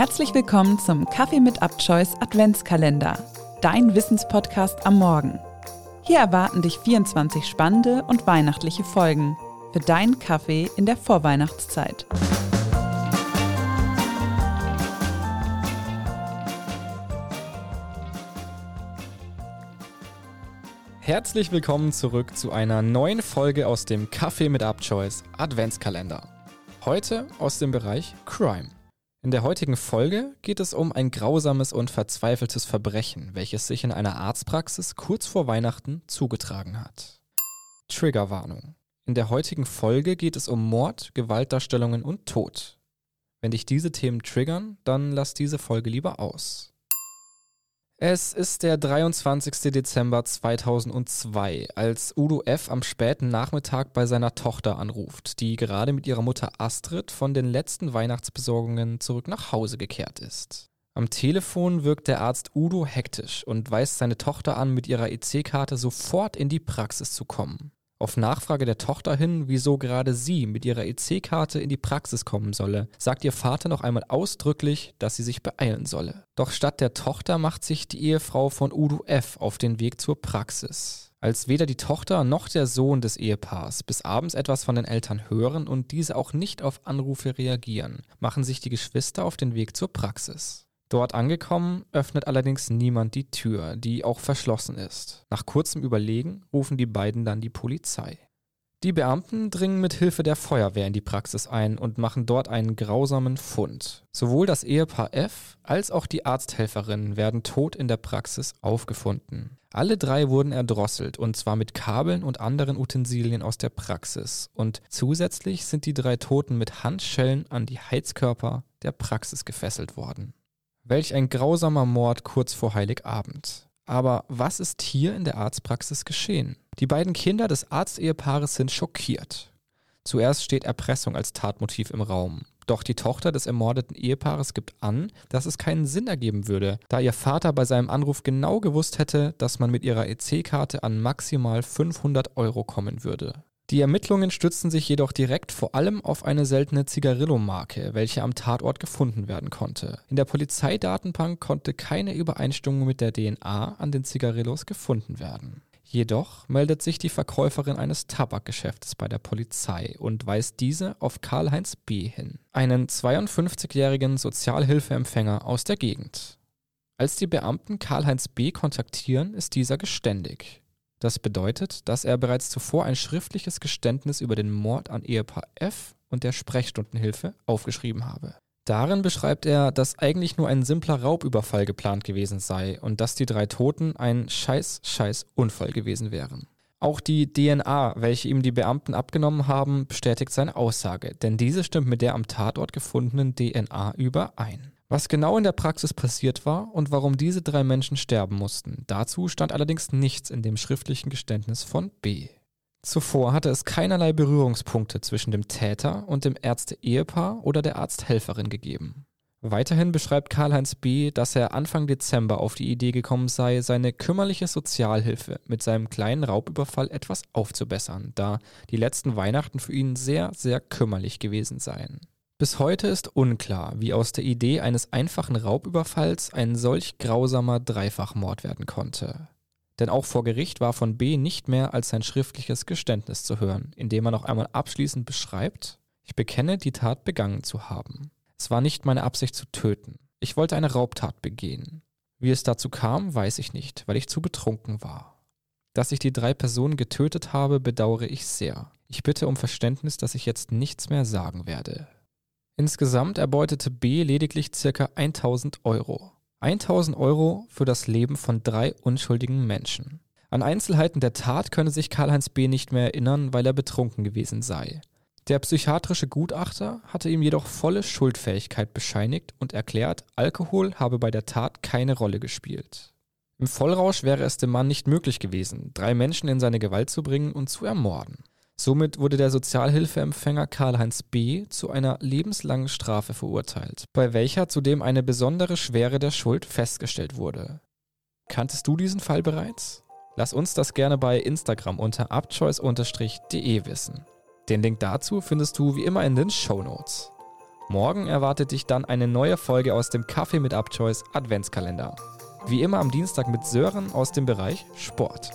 Herzlich willkommen zum Kaffee mit Upchoice Adventskalender, dein Wissenspodcast am Morgen. Hier erwarten dich 24 spannende und weihnachtliche Folgen für deinen Kaffee in der Vorweihnachtszeit. Herzlich willkommen zurück zu einer neuen Folge aus dem Kaffee mit Upchoice Adventskalender. Heute aus dem Bereich Crime. In der heutigen Folge geht es um ein grausames und verzweifeltes Verbrechen, welches sich in einer Arztpraxis kurz vor Weihnachten zugetragen hat. Triggerwarnung. In der heutigen Folge geht es um Mord, Gewaltdarstellungen und Tod. Wenn dich diese Themen triggern, dann lass diese Folge lieber aus. Es ist der 23. Dezember 2002, als Udo F. am späten Nachmittag bei seiner Tochter anruft, die gerade mit ihrer Mutter Astrid von den letzten Weihnachtsbesorgungen zurück nach Hause gekehrt ist. Am Telefon wirkt der Arzt Udo hektisch und weist seine Tochter an, mit ihrer EC-Karte sofort in die Praxis zu kommen. Auf Nachfrage der Tochter hin, wieso gerade sie mit ihrer EC-Karte in die Praxis kommen solle, sagt ihr Vater noch einmal ausdrücklich, dass sie sich beeilen solle. Doch statt der Tochter macht sich die Ehefrau von Udo F. auf den Weg zur Praxis. Als weder die Tochter noch der Sohn des Ehepaars bis abends etwas von den Eltern hören und diese auch nicht auf Anrufe reagieren, machen sich die Geschwister auf den Weg zur Praxis. Dort angekommen, öffnet allerdings niemand die Tür, die auch verschlossen ist. Nach kurzem Überlegen rufen die beiden dann die Polizei. Die Beamten dringen mit Hilfe der Feuerwehr in die Praxis ein und machen dort einen grausamen Fund. Sowohl das Ehepaar F als auch die Arzthelferin werden tot in der Praxis aufgefunden. Alle drei wurden erdrosselt und zwar mit Kabeln und anderen Utensilien aus der Praxis. Und zusätzlich sind die drei Toten mit Handschellen an die Heizkörper der Praxis gefesselt worden. Welch ein grausamer Mord kurz vor Heiligabend. Aber was ist hier in der Arztpraxis geschehen? Die beiden Kinder des Arztehepaares sind schockiert. Zuerst steht Erpressung als Tatmotiv im Raum. Doch die Tochter des ermordeten Ehepaares gibt an, dass es keinen Sinn ergeben würde, da ihr Vater bei seinem Anruf genau gewusst hätte, dass man mit ihrer EC-Karte an maximal 500 Euro kommen würde. Die Ermittlungen stützten sich jedoch direkt vor allem auf eine seltene Zigarillo-Marke, welche am Tatort gefunden werden konnte. In der Polizeidatenbank konnte keine Übereinstimmung mit der DNA an den Zigarillos gefunden werden. Jedoch meldet sich die Verkäuferin eines Tabakgeschäftes bei der Polizei und weist diese auf Karl-Heinz B. hin, einen 52-jährigen Sozialhilfeempfänger aus der Gegend. Als die Beamten Karl-Heinz B. kontaktieren, ist dieser geständig. Das bedeutet, dass er bereits zuvor ein schriftliches Geständnis über den Mord an Ehepaar F und der Sprechstundenhilfe aufgeschrieben habe. Darin beschreibt er, dass eigentlich nur ein simpler Raubüberfall geplant gewesen sei und dass die drei Toten ein scheiß scheiß Unfall gewesen wären. Auch die DNA, welche ihm die Beamten abgenommen haben, bestätigt seine Aussage, denn diese stimmt mit der am Tatort gefundenen DNA überein. Was genau in der Praxis passiert war und warum diese drei Menschen sterben mussten, dazu stand allerdings nichts in dem schriftlichen Geständnis von B. Zuvor hatte es keinerlei Berührungspunkte zwischen dem Täter und dem Ärzte-Ehepaar oder der Arzthelferin gegeben. Weiterhin beschreibt Karl-Heinz B., dass er Anfang Dezember auf die Idee gekommen sei, seine kümmerliche Sozialhilfe mit seinem kleinen Raubüberfall etwas aufzubessern, da die letzten Weihnachten für ihn sehr, sehr kümmerlich gewesen seien. Bis heute ist unklar, wie aus der Idee eines einfachen Raubüberfalls ein solch grausamer Dreifachmord werden konnte. Denn auch vor Gericht war von B nicht mehr als sein schriftliches Geständnis zu hören, in dem er noch einmal abschließend beschreibt, ich bekenne, die Tat begangen zu haben. Es war nicht meine Absicht zu töten. Ich wollte eine Raubtat begehen. Wie es dazu kam, weiß ich nicht, weil ich zu betrunken war. Dass ich die drei Personen getötet habe, bedauere ich sehr. Ich bitte um Verständnis, dass ich jetzt nichts mehr sagen werde. Insgesamt erbeutete B lediglich ca. 1000 Euro. 1000 Euro für das Leben von drei unschuldigen Menschen. An Einzelheiten der Tat könne sich Karl-Heinz B. nicht mehr erinnern, weil er betrunken gewesen sei. Der psychiatrische Gutachter hatte ihm jedoch volle Schuldfähigkeit bescheinigt und erklärt, Alkohol habe bei der Tat keine Rolle gespielt. Im Vollrausch wäre es dem Mann nicht möglich gewesen, drei Menschen in seine Gewalt zu bringen und zu ermorden. Somit wurde der Sozialhilfeempfänger Karl-Heinz B. zu einer lebenslangen Strafe verurteilt, bei welcher zudem eine besondere Schwere der Schuld festgestellt wurde. Kanntest du diesen Fall bereits? Lass uns das gerne bei Instagram unter upchoice-de wissen. Den Link dazu findest du wie immer in den Show Notes. Morgen erwartet dich dann eine neue Folge aus dem Kaffee mit Upchoice Adventskalender. Wie immer am Dienstag mit Sören aus dem Bereich Sport.